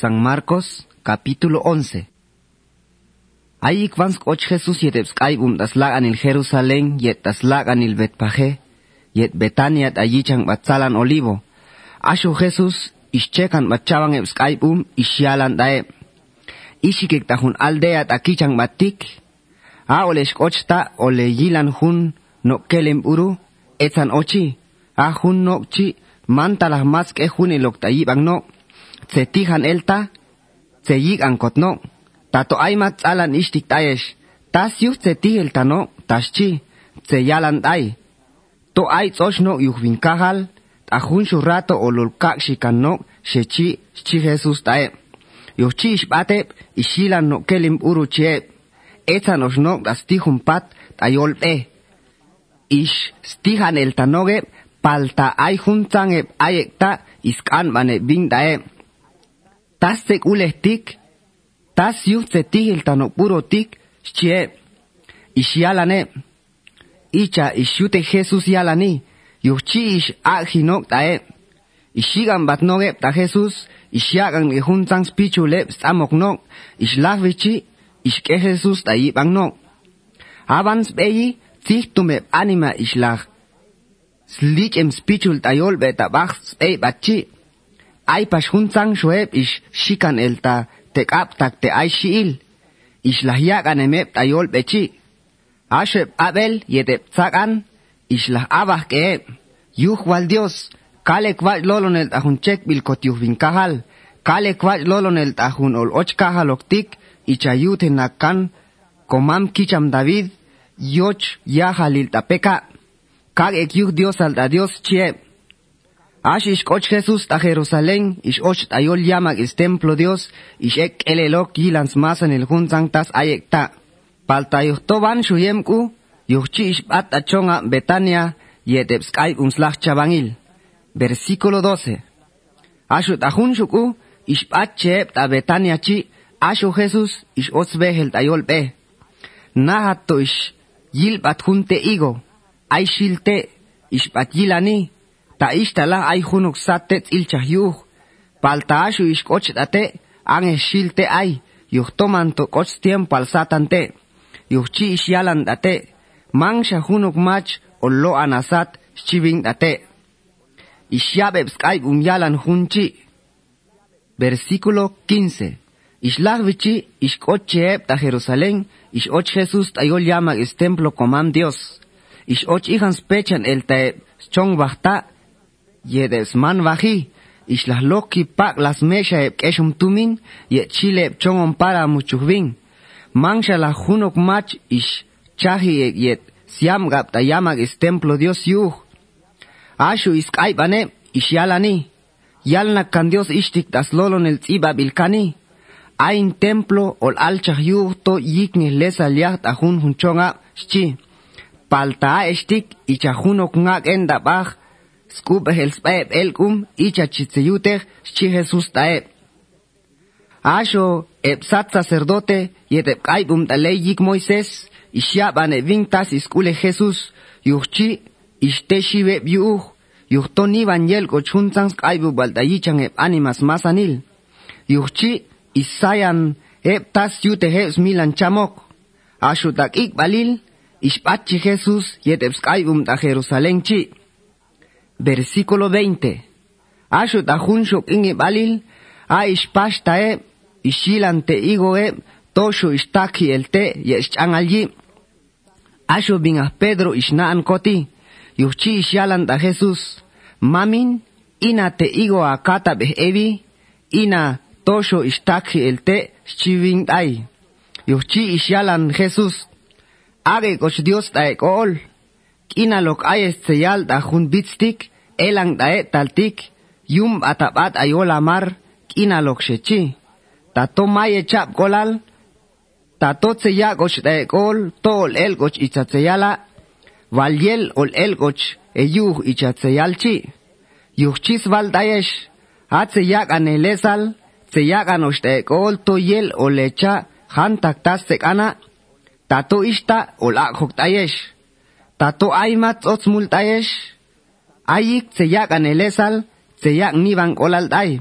San Marcos, capítulo 11. Ahí och Jesús yet um das lagan il Jerusalén yet das lagan il Betpaje yet Betania allí batzalan olivo. Asho Jesús ischekan bachaban ebs um isyalan dae. Ishikik tahun aldea takichang batik. A ole shkochta ole yilan hun no kelem uru etan ochi. A hun no chi mantalah mas tayibang tsetihan elta, tseyik ankot no, tato aymat tsalan ishtik tayesh, tas yuh tsetih elta no, tas chi, tseyalan tay, to ay tsosh no yuh vin kahal, tajun shurrato olul kakshikan no, shechi, shchi Jesus tayep. Yuh chi ishbateb, ishilan no kelim uru chieb, etzan osh das tihun pat, tayol eh. Ish, stihan elta noge, palta ay juntan eb ayekta, iskan bane bin. tasek ulehtik, tas yuhtetil tanopurotik, chie, ishialane, icha ishute Jesus yalani, yuchi ish ajinok tae, ishigan batnogep ta Jesus, ishiagan ihuntans pichulep samoknok, ishlavichi, ishke Jesus taibangnok. Abans beyi, zichtumep anima ishlag. Slichem spichul tayol betabachs ei bachi. Ay pas juntan shoeb ish shikan elta tekap tak te ay shiil. Islah anemep tayol bechi ashep abel yetep tsakan. Islah abah ke yuh wal dios kale kwaj lolon el tajun chek bil kotyuh bin kahal. Kale kwaj lolon el tajun ol och kahal oktik. Ichayut nakan komam kicham david yoch yahalil tapeka kag ek yuh dios al da dios chie Ash ish och Jesús a Jerusalén, ish och ayol llama is templo Dios, ish ek elelok gilans masan el junzang tas ayekta. Palta yuhtoban shuyemku, yuhchi ish bat achonga Betania, yetep skai umslach chabangil. Versículo 12. Ashut ahun shuku, ish bat chep ta Betania chi, ashu Jesús ish otzbehel tayol pe. Nahato ish yil bat junte igo, ay shilte, ish bat yilani, ta ishtala ay hunuk satet ilchah yuh. Palta ashu ish ate, ang shilte ay, yuh toman to koch tiempo al satante. Yuh chi ish yalan date, mangsha hunuk mach o lo anasat shiving date. Ishyabeb sky um yalan hunchi. Versículo 15. Ishlahvichi ish kocheeb ta Jerusalén, ish och Jesús tayol llama es templo comam Dios. Ish och hijans pechan el te chong yedes man vaji, ish las loki pak las mesha eb keshum tumin, ye chile eb para muchuhvin. Mangsha la junok mach ish chahi yet siam gap ta yamag is templo Dios yuh. Ashu is kaibane ish yalani. Yalna kan Dios ishtik das lolon el tziba bilkani. Ain templo ol alchah yuh to yikni lesa liaht ahun hunchonga shchi. Palta estik ichahunok ngak enda bach skup el spaeb elkum icha chitzeyutech chi Jesus taeb. Asho eb sat sacerdote yet eb kaibum talei yik Moises ishaban e vintas iskule Jesus yuchi ishte shibe biuh yuhtoni vanyel kochunzans kaibu baldayichan eb animas masanil. Yuchi isayan eb tas yute hebs milan chamok. Asho tak ik balil ishpachi Jesus yet eb skaibum ta Jerusalén chi. Versículo 20. Asho tahun shok inge balil, a ishpashta e, ishilante igo e, tosho ishtaki el te, yeschan allí. Bingas Pedro ishnaan koti, yuchi ishyalan da Jesús, mamin, ina te igo a kata evi, ina tosho ishtaki el te, shiving ay. Yuchi ishyalan Jesús, age koch Dios ta ekol, kina lok ayes tseyal da jun bitstik, elang dae taltik, yum atabat ayola mar, kina lok shechi. Tato maye chap golal, tato tseya goch dae gol, to ol el goch itzatseyala, valyel ol el goch eyuh itzatseyalchi. Yuhchis val daesh, atseyak anelesal, tseyak anosh dae gol to yel olecha, hantak tas sekana, tato ishta ol akhok daesh. Tato aimat otzmul daesh, ayik tseyak anelesal, tseyak niban olal day.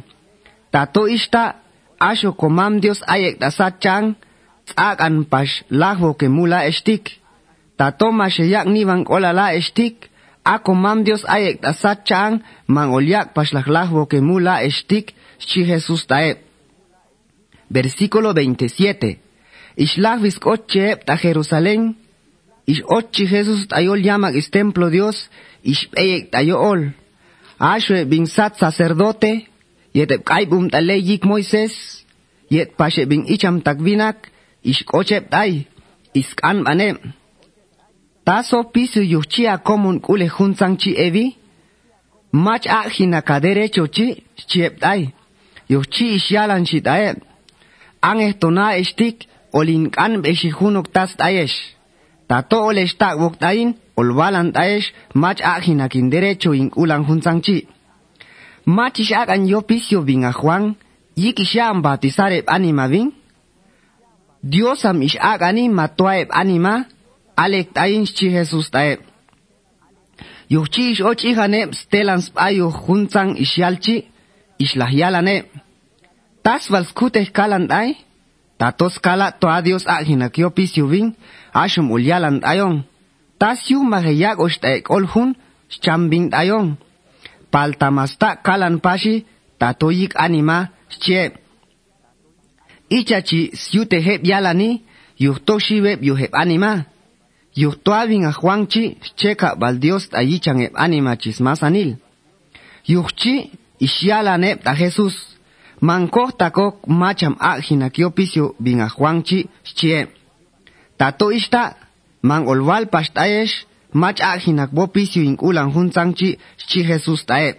Tato ishta, asho komam Dios ayek dasat chang, tsakan pash lahwo ke mula estik. Tatoma sheyak nivan kolala estik, ako mam Dios ayek dasat chang, man olyak pash lahwo ke mula estik, chi Jesus taeb. Versículo 27. Ishlach viskochep ta Jerusalén, ish ochi Jesus tayol llamak is templo Dios, ish eyek tayol. Ashwe bin sat sacerdote, yet kaibum tale yik Moises, yet pashe bin icham takvinak, ish kochep tay, iskan manem. Taso pisu yuchia komun kule hunsang chi evi, mach ajina kaderecho chi, chiep tay, yuchi ishyalan chi tae, ang ehtona estik, olin kan beshihunok tas tayesh. tato oles tak buktain ol olwalan taesh mach ahi akin derecho in ulan hunzang chi. Mach ish agan yo pisio bin ahuan, yik batisareb anima bin. Diosam ish anim matuaeb anima, alek taesh chi Jesus taeb. Yuchi ish och ihaneb stelan spayo hunzang ish yalchi, ish lahyalaneb. Tas vals kutek kalan tai, tatos kala toa dios ahin akyo pisio bin, ashum ulyalan ayon tasyu mahayak oshtaik olhun chambing ayon paltamasta kalan pashi tatoyik anima che ichachi syutehep yalani yuhtoshibep yuhep anima. Yuhtoabin ahuanchi cheka baldios ayichan ep anima chismasanil. Yuhchi isyalanep ta jesus. Mankohtakok macham ajinakiopis yo bin ahuanchi chie tato ista man olwal pashtayesh mach ajinak bo pisio in ulan hunzangchi chi Jesus taeb